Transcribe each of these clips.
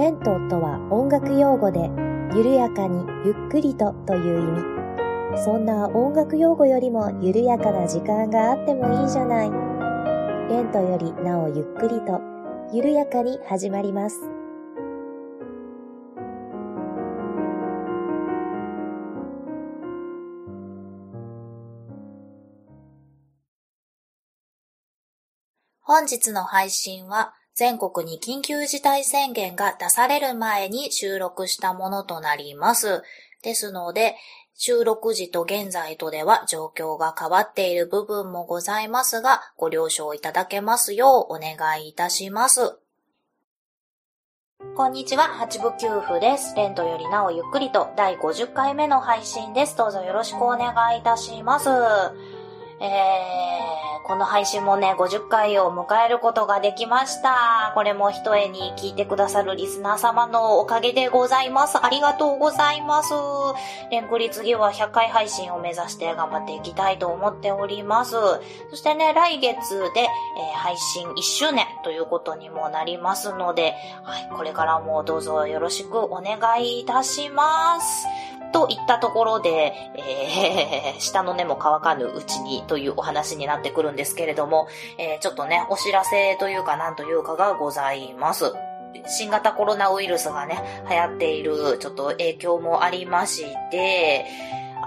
レントとは音楽用語で、緩やかにゆっくりとという意味。そんな音楽用語よりも緩やかな時間があってもいいじゃない。レントよりなおゆっくりと、緩やかに始まります。本日の配信は全国に緊急事態宣言が出される前に収録したものとなります。ですので、収録時と現在とでは状況が変わっている部分もございますが、ご了承いただけますようお願いいたします。こんにちは、八部九夫です。レントよりなおゆっくりと第50回目の配信です。どうぞよろしくお願いいたします。えー、この配信もね、50回を迎えることができました。これも一重に聞いてくださるリスナー様のおかげでございます。ありがとうございます。レンクリ次は100回配信を目指して頑張っていきたいと思っております。そしてね、来月で、えー、配信1周年ということにもなりますので、はい、これからもどうぞよろしくお願いいたします。といったところで、えー、下の根も乾かぬうちにというお話になってくるんですけれども、えー、ちょっとね、お知らせというかなんというかがございます。新型コロナウイルスがね、流行っているちょっと影響もありまして、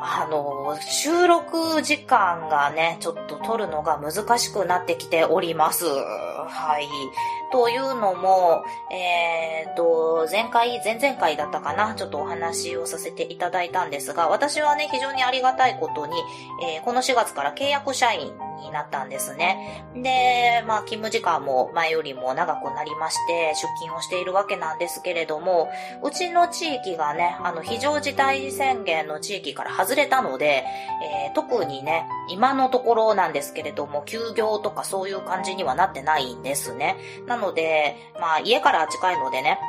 あの、収録時間がね、ちょっと取るのが難しくなってきております。はい。というのも、えっ、ー、と、前回、前々回だったかな、ちょっとお話をさせていただいたんですが、私はね、非常にありがたいことに、えー、この4月から契約社員になったんですね。で、まあ、勤務時間も前よりも長くなりまして、出勤をしているわけなんですけれども、うちの地域がね、あの、非常事態宣言の地域から外れたので、えー、特にね、今のところなんですけれども、休業とかそういう感じにはなってないんですね。なので、まあ、家から近いのでね、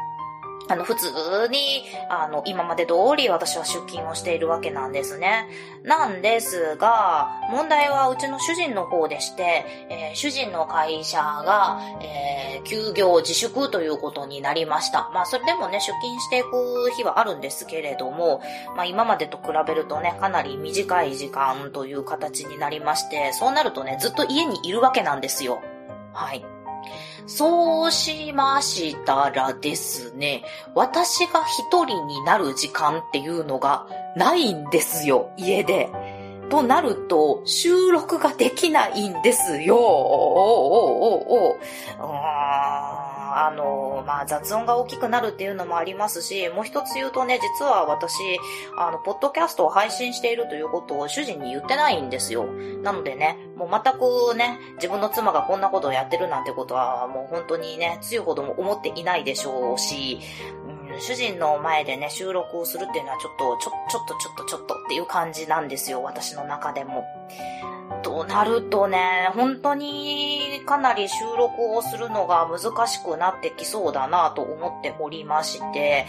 あの、普通に、あの、今まで通り私は出勤をしているわけなんですね。なんですが、問題はうちの主人の方でして、えー、主人の会社が、えー、休業自粛ということになりました。まあ、それでもね、出勤していく日はあるんですけれども、まあ、今までと比べるとね、かなり短い時間という形になりまして、そうなるとね、ずっと家にいるわけなんですよ。はい。そうしましたらですね、私が一人になる時間っていうのがないんですよ、家で。となると、収録ができないんですよ。おおおおおあの、まあ、雑音が大きくなるっていうのもありますし、もう一つ言うとね、実は私、あの、ポッドキャストを配信しているということを主人に言ってないんですよ。なのでね、もう全くね、自分の妻がこんなことをやってるなんてことは、もう本当にね、強いほども思っていないでしょうし、主人の前でね、収録をするっていうのはちょっと、ちょ、ちょっとちょっとちょっとっていう感じなんですよ、私の中でも。となるとね、本当にかなり収録をするのが難しくなってきそうだなと思っておりまして、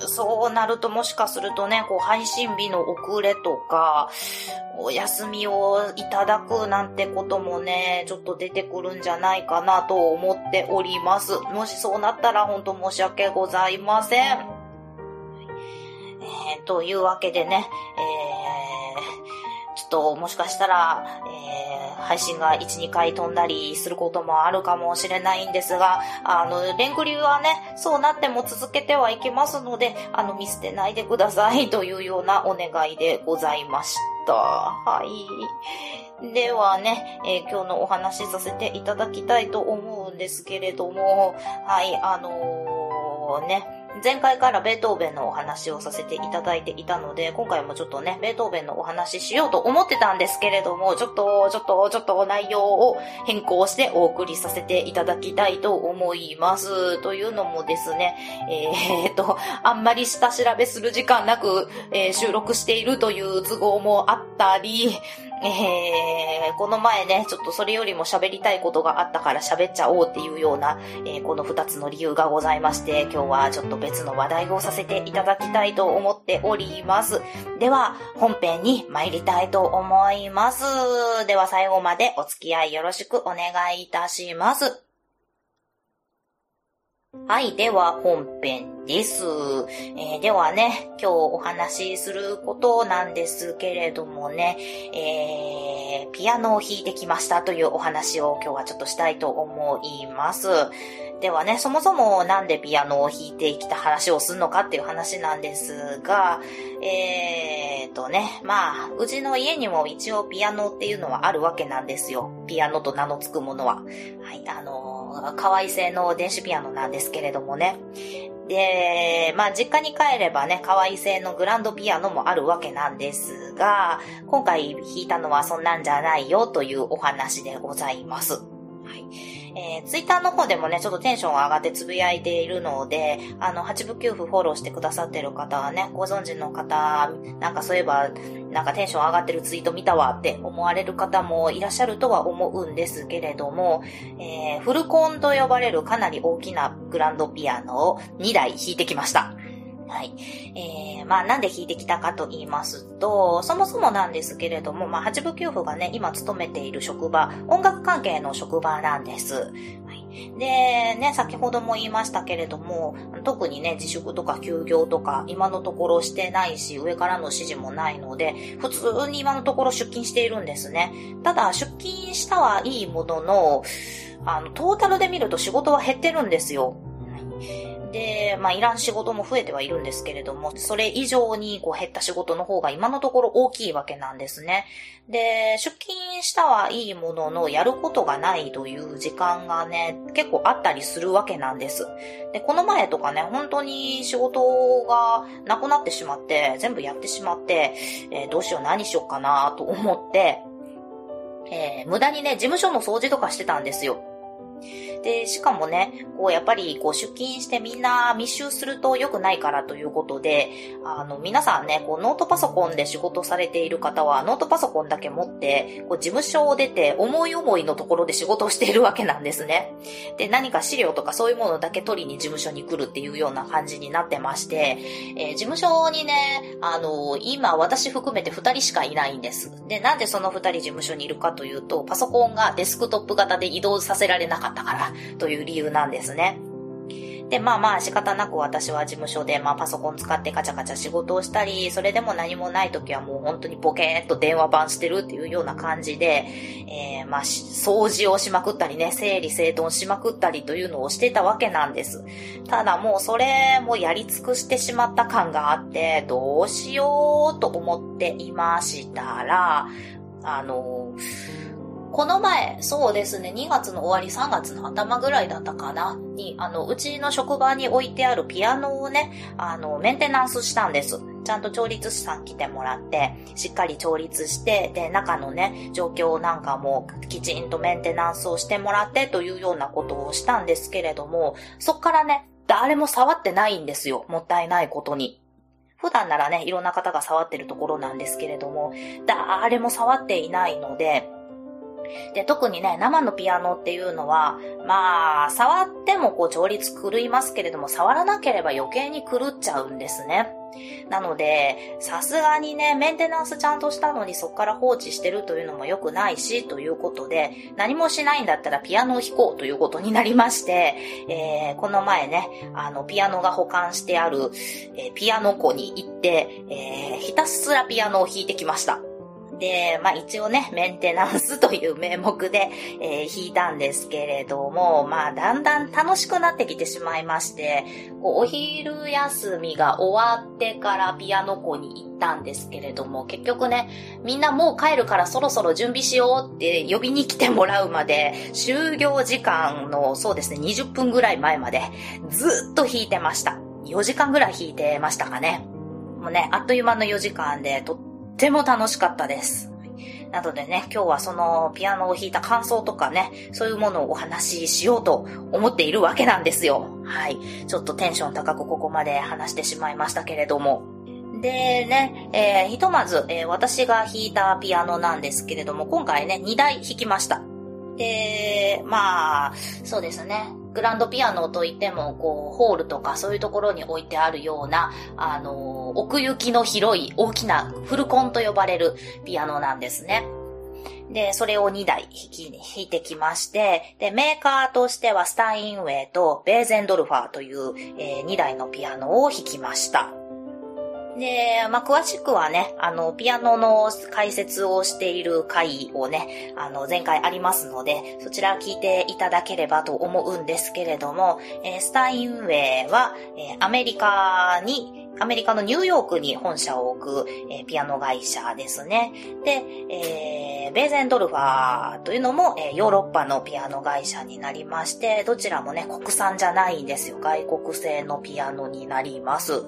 そうなるともしかするとね、こう配信日の遅れとか、お休みをいただくなんてこともね、ちょっと出てくるんじゃないかなと思っております。もしそうなったら本当申し訳ございません。えー、というわけでね、えーっともしかしたら、えー、配信が1、2回飛んだりすることもあるかもしれないんですが、あの、レンクリューはね、そうなっても続けてはいけますので、あの、見捨てないでください というようなお願いでございました。はい。ではね、えー、今日のお話しさせていただきたいと思うんですけれども、はい、あのー、ね、前回からベートーベンのお話をさせていただいていたので、今回もちょっとね、ベートーベンのお話ししようと思ってたんですけれども、ちょっと、ちょっと、ちょっと内容を変更してお送りさせていただきたいと思います。というのもですね、えー、っと、あんまり下調べする時間なく、えー、収録しているという都合もあったり、えー、この前ね、ちょっとそれよりも喋りたいことがあったから喋っちゃおうっていうような、えー、この二つの理由がございまして、今日はちょっと別の話題をさせていただきたいと思っております。では、本編に参りたいと思います。では最後までお付き合いよろしくお願いいたします。はい、では本編です。えー、ではね、今日お話しすることなんですけれどもね、えー、ピアノを弾いてきましたというお話を今日はちょっとしたいと思います。ではね、そもそもなんでピアノを弾いてきた話をするのかっていう話なんですが、えーとね、まあ、うちの家にも一応ピアノっていうのはあるわけなんですよ。ピアノと名の付くものは。はい、あの可愛い性の電子ピアノなんですけれどもね。で、まあ実家に帰ればね、可愛い性のグランドピアノもあるわけなんですが、今回弾いたのはそんなんじゃないよというお話でございます。はい。えー、ツイッターの方でもね、ちょっとテンション上がってつぶやいているので、あの、8部9部フォローしてくださってる方はね、ご存知の方、なんかそういえば、なんかテンション上がってるツイート見たわって思われる方もいらっしゃるとは思うんですけれども、えー、フルコンと呼ばれるかなり大きなグランドピアノを2台弾いてきました。はい。えー、まあなんで弾いてきたかと言いますと、そもそもなんですけれども、まあ八部九夫がね、今勤めている職場、音楽関係の職場なんです。はい。で、ね、先ほども言いましたけれども、特にね、自粛とか休業とか、今のところしてないし、上からの指示もないので、普通に今のところ出勤しているんですね。ただ、出勤したはいいものの、あの、トータルで見ると仕事は減ってるんですよ。で、まあ、いらん仕事も増えてはいるんですけれども、それ以上にこう減った仕事の方が今のところ大きいわけなんですね。で、出勤したはいいものの、やることがないという時間がね、結構あったりするわけなんです。で、この前とかね、本当に仕事がなくなってしまって、全部やってしまって、えー、どうしよう何しようかなと思って、えー、無駄にね、事務所の掃除とかしてたんですよ。で、しかもね、こう、やっぱり、こう、出勤してみんな密集すると良くないからということで、あの、皆さんね、こう、ノートパソコンで仕事されている方は、ノートパソコンだけ持って、こう、事務所を出て、思い思いのところで仕事をしているわけなんですね。で、何か資料とかそういうものだけ取りに事務所に来るっていうような感じになってまして、えー、事務所にね、あの、今、私含めて2人しかいないんです。で、なんでその2人事務所にいるかというと、パソコンがデスクトップ型で移動させられなかったから、という理由なんですね。で、まあまあ仕方なく私は事務所で、まあパソコン使ってカチャカチャ仕事をしたり、それでも何もない時はもう本当にポケーっと電話番してるっていうような感じで、えー、まあ掃除をしまくったりね、整理整頓しまくったりというのをしてたわけなんです。ただもうそれもやり尽くしてしまった感があって、どうしようと思っていましたら、あのーこの前、そうですね、2月の終わり3月の頭ぐらいだったかな、に、あの、うちの職場に置いてあるピアノをね、あの、メンテナンスしたんです。ちゃんと調律師さん来てもらって、しっかり調律して、で、中のね、状況なんかもきちんとメンテナンスをしてもらってというようなことをしたんですけれども、そっからね、誰も触ってないんですよ。もったいないことに。普段ならね、いろんな方が触ってるところなんですけれども、誰も触っていないので、で、特にね、生のピアノっていうのは、まあ、触ってもこう調律狂いますけれども、触らなければ余計に狂っちゃうんですね。なので、さすがにね、メンテナンスちゃんとしたのにそこから放置してるというのも良くないし、ということで、何もしないんだったらピアノを弾こうということになりまして、えー、この前ね、あの、ピアノが保管してある、えー、ピアノ庫に行って、えー、ひたすらピアノを弾いてきました。で、まあ一応ね、メンテナンスという名目で、えー、弾いたんですけれども、まあだんだん楽しくなってきてしまいまして、こうお昼休みが終わってからピアノ校に行ったんですけれども、結局ね、みんなもう帰るからそろそろ準備しようって呼びに来てもらうまで、就業時間のそうですね、20分ぐらい前までずっと弾いてました。4時間ぐらい弾いてましたかね。もうね、あっという間の4時間でとっても楽しかったです。なのでね、今日はそのピアノを弾いた感想とかね、そういうものをお話ししようと思っているわけなんですよ。はい。ちょっとテンション高くここまで話してしまいましたけれども。でね、えー、ひとまず、えー、私が弾いたピアノなんですけれども、今回ね、2台弾きました。で、まあ、そうですね。グランドピアノといっても、こう、ホールとかそういうところに置いてあるような、あの、奥行きの広い大きなフルコンと呼ばれるピアノなんですね。で、それを2台弾き、弾いてきまして、で、メーカーとしてはスタインウェイとベーゼンドルファーという、えー、2台のピアノを弾きました。で、まあ、詳しくはね、あの、ピアノの解説をしている回をね、あの、前回ありますので、そちら聞いていただければと思うんですけれども、えー、スタインウェイは、えー、アメリカに、アメリカのニューヨークに本社を置く、えー、ピアノ会社ですね。で、えー、ベーゼンドルファーというのも、えー、ヨーロッパのピアノ会社になりまして、どちらもね、国産じゃないんですよ。外国製のピアノになります。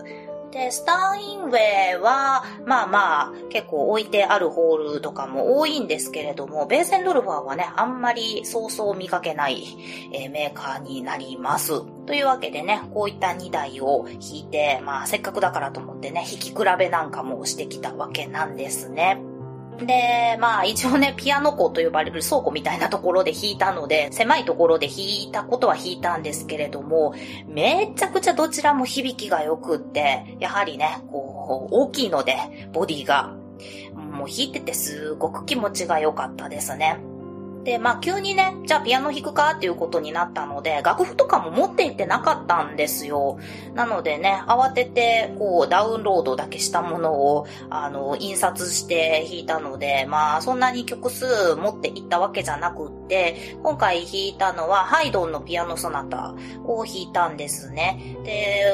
で、スターインウェイは、まあまあ、結構置いてあるホールとかも多いんですけれども、ベーセンドルファーはね、あんまりそうそう見かけない、えー、メーカーになります。というわけでね、こういった2台を引いて、まあせっかくだからと思ってね、弾き比べなんかもしてきたわけなんですね。で、まあ一応ね、ピアノ庫と呼ばれる倉庫みたいなところで弾いたので、狭いところで弾いたことは弾いたんですけれども、めちゃくちゃどちらも響きが良くって、やはりね、こう、大きいので、ボディが。もう弾いててすごく気持ちが良かったですね。で、まあ急にね、じゃあピアノ弾くかっていうことになったので、楽譜とかも持っていってなかったんですよ。なのでね、慌てて、こう、ダウンロードだけしたものを、あの、印刷して弾いたので、まあそんなに曲数持っていったわけじゃなくって、今回弾いたのは、ハイドンのピアノソナタを弾いたんですね。で、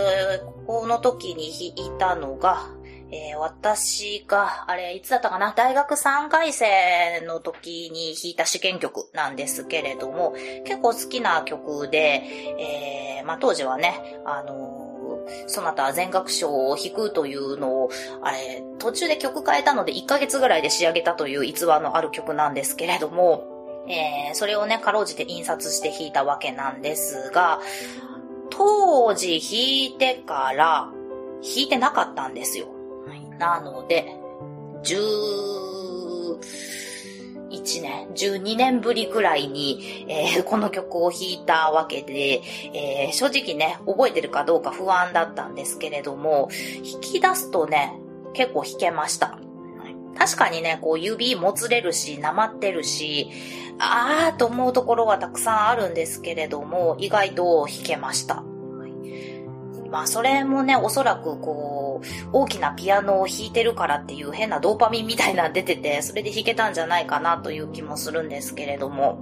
この時に弾いたのが、えー、私が、あれ、いつだったかな？大学3回生の時に弾いた試験曲なんですけれども、結構好きな曲で、えー、まあ、当時はね、あの、そなた全楽章を弾くというのを、あれ、途中で曲変えたので1ヶ月ぐらいで仕上げたという逸話のある曲なんですけれども、えー、それをね、かろうじて印刷して弾いたわけなんですが、当時弾いてから弾いてなかったんですよ。なので、11年、12年ぶりくらいに、えー、この曲を弾いたわけで、えー、正直ね、覚えてるかどうか不安だったんですけれども、弾き出すとね、結構弾けました。確かにね、こう指もつれるし、なまってるし、あーと思うところはたくさんあるんですけれども、意外と弾けました。まあそれもね、おそらくこう、大きなピアノを弾いてるからっていう変なドーパミンみたいな出てて、それで弾けたんじゃないかなという気もするんですけれども。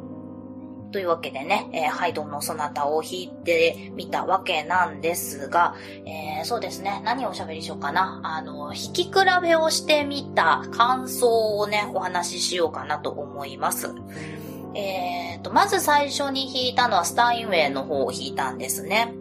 というわけでね、えー、ハイドンのソナタを弾いてみたわけなんですが、えー、そうですね、何をおしゃべりしようかな。あの、弾き比べをしてみた感想をね、お話ししようかなと思います。えーと、まず最初に弾いたのはスタインウェイの方を弾いたんですね。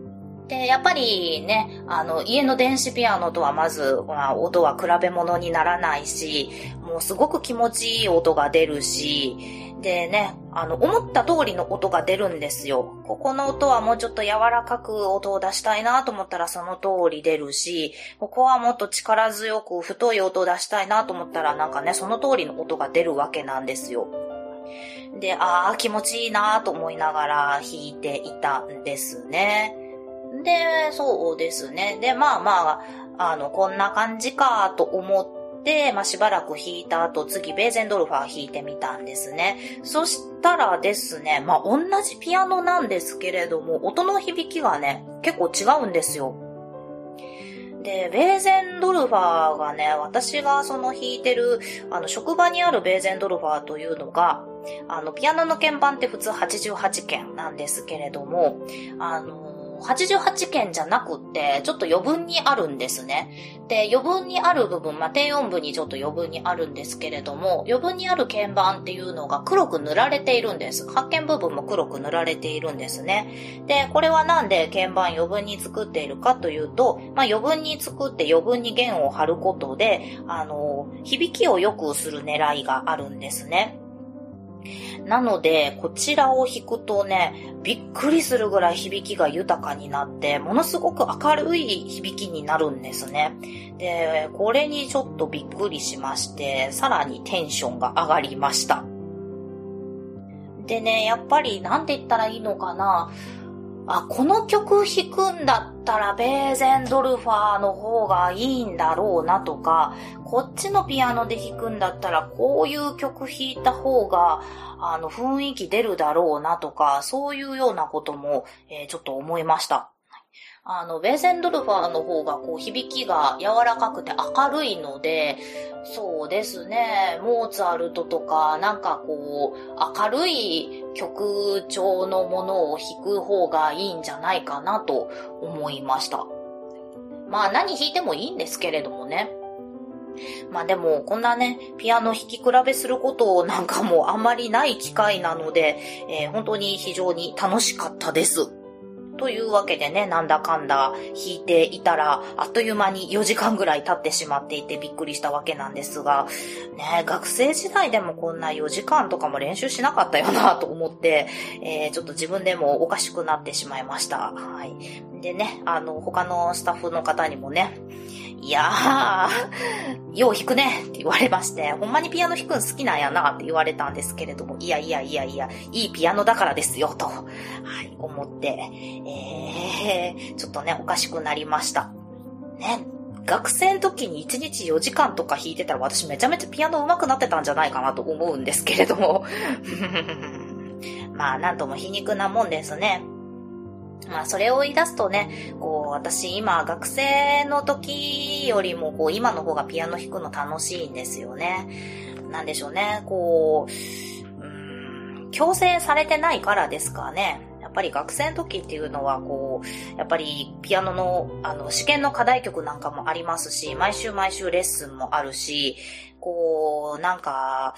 で、やっぱりね、あの、家の電子ピアノとはまず、まあ、音は比べ物にならないし、もうすごく気持ちいい音が出るし、でね、あの、思った通りの音が出るんですよ。ここの音はもうちょっと柔らかく音を出したいなと思ったらその通り出るし、ここはもっと力強く太い音を出したいなと思ったらなんかね、その通りの音が出るわけなんですよ。で、ああ、気持ちいいなと思いながら弾いていたんですね。で、そうですね。で、まあまあ、あの、こんな感じかと思って、まあしばらく弾いた後、次、ベーゼンドルファー弾いてみたんですね。そしたらですね、まあ同じピアノなんですけれども、音の響きがね、結構違うんですよ。で、ベーゼンドルファーがね、私がその弾いてる、あの、職場にあるベーゼンドルファーというのが、あの、ピアノの鍵盤って普通88件なんですけれども、あの、88件じゃなくって、ちょっと余分にあるんですね。で、余分にある部分、まあ、低音部にちょっと余分にあるんですけれども、余分にある鍵盤っていうのが黒く塗られているんです。発見部分も黒く塗られているんですね。で、これはなんで鍵盤余分に作っているかというと、まあ、余分に作って余分に弦を張ることで、あの、響きを良くする狙いがあるんですね。なので、こちらを弾くとね、びっくりするぐらい響きが豊かになって、ものすごく明るい響きになるんですね。で、これにちょっとびっくりしまして、さらにテンションが上がりました。でね、やっぱりなんて言ったらいいのかな。あ、この曲弾くんだったらベーゼンドルファーの方がいいんだろうなとか、こっちのピアノで弾くんだったらこういう曲弾いた方が、あの、雰囲気出るだろうなとか、そういうようなことも、えー、ちょっと思いました。あの、ベーゼンドルファーの方がこう響きが柔らかくて明るいので、そうですね、モーツァルトとか、なんかこう、明るい曲調のものを弾く方がいいんじゃないかなと思いました。まあ何弾いてもいいんですけれどもね。まあでも、こんなね、ピアノ弾き比べすることなんかもあんまりない機会なので、えー、本当に非常に楽しかったです。というわけでね、なんだかんだ弾いていたら、あっという間に4時間ぐらい経ってしまっていてびっくりしたわけなんですが、ね、学生時代でもこんな4時間とかも練習しなかったよなと思って、えー、ちょっと自分でもおかしくなってしまいました。はい。でね、あの、他のスタッフの方にもね、いやー、よう弾くねって言われまして、ほんまにピアノ弾くん好きなんやなって言われたんですけれども、いやいやいやいや、いいピアノだからですよ、と、はい、思って、えー、ちょっとね、おかしくなりました。ね、学生の時に1日4時間とか弾いてたら私めちゃめちゃピアノ上手くなってたんじゃないかなと思うんですけれども。まあ、なんとも皮肉なもんですね。まあ、それを言い出すとね、こう、私今、学生の時よりも、こう、今の方がピアノ弾くの楽しいんですよね。なんでしょうね、こう、うん、強制されてないからですかね。やっぱり学生の時っていうのは、こう、やっぱりピアノの、あの、試験の課題曲なんかもありますし、毎週毎週レッスンもあるし、こう、なんか、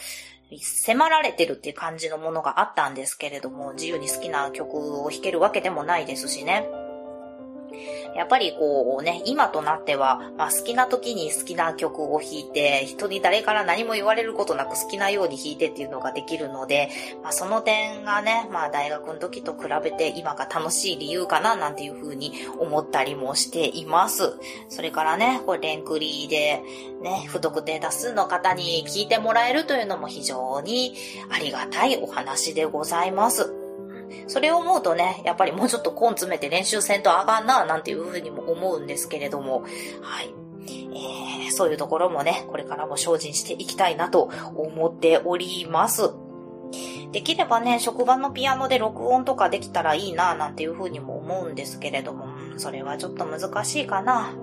迫られてるっていう感じのものがあったんですけれども、自由に好きな曲を弾けるわけでもないですしね。やっぱりこうね、今となっては、まあ、好きな時に好きな曲を弾いて、人に誰から何も言われることなく好きなように弾いてっていうのができるので、まあ、その点がね、まあ、大学の時と比べて今が楽しい理由かな、なんていうふうに思ったりもしています。それからね、これレンクリーで、ね、不特定多数の方に聞いてもらえるというのも非常にありがたいお話でございます。それを思うとね、やっぱりもうちょっと根詰めて練習せんとあかんな、なんていうふうにも思うんですけれども、はい。えー、そういうところもね、これからも精進していきたいなと思っております。できればね、職場のピアノで録音とかできたらいいな、なんていうふうにも思うんですけれども、それはちょっと難しいかな。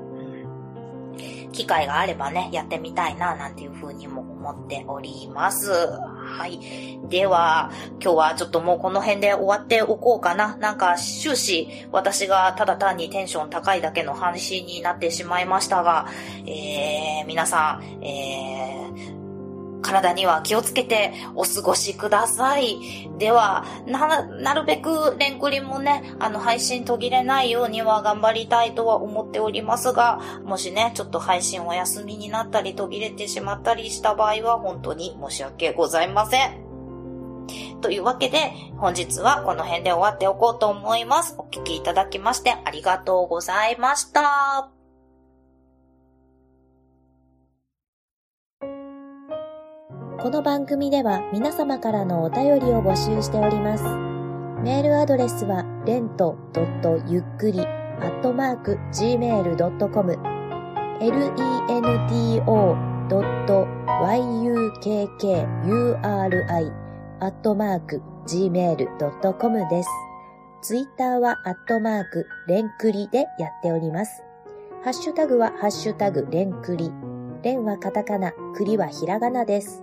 機会があればね、やってみたいな、なんていうふうにも思っております。はい。では、今日はちょっともうこの辺で終わっておこうかな。なんか終始私がただ単にテンション高いだけの話になってしまいましたが、えー、皆さん、えー、体には気をつけてお過ごしください。では、な、なるべくレンクリもね、あの配信途切れないようには頑張りたいとは思っておりますが、もしね、ちょっと配信お休みになったり途切れてしまったりした場合は本当に申し訳ございません。というわけで、本日はこの辺で終わっておこうと思います。お聴きいただきましてありがとうございました。この番組では皆様からのお便りを募集しております。メールアドレスは、レントゆっくり、アットマーク、gmail.com、lento.yukkuri、アットマーク、gmail.com です。ツイッターは、アットマーク、レンクリでやっております。ハッシュタグは、ハッシュタグ、レンクリ。レンはカタカナ、クリはひらがなです。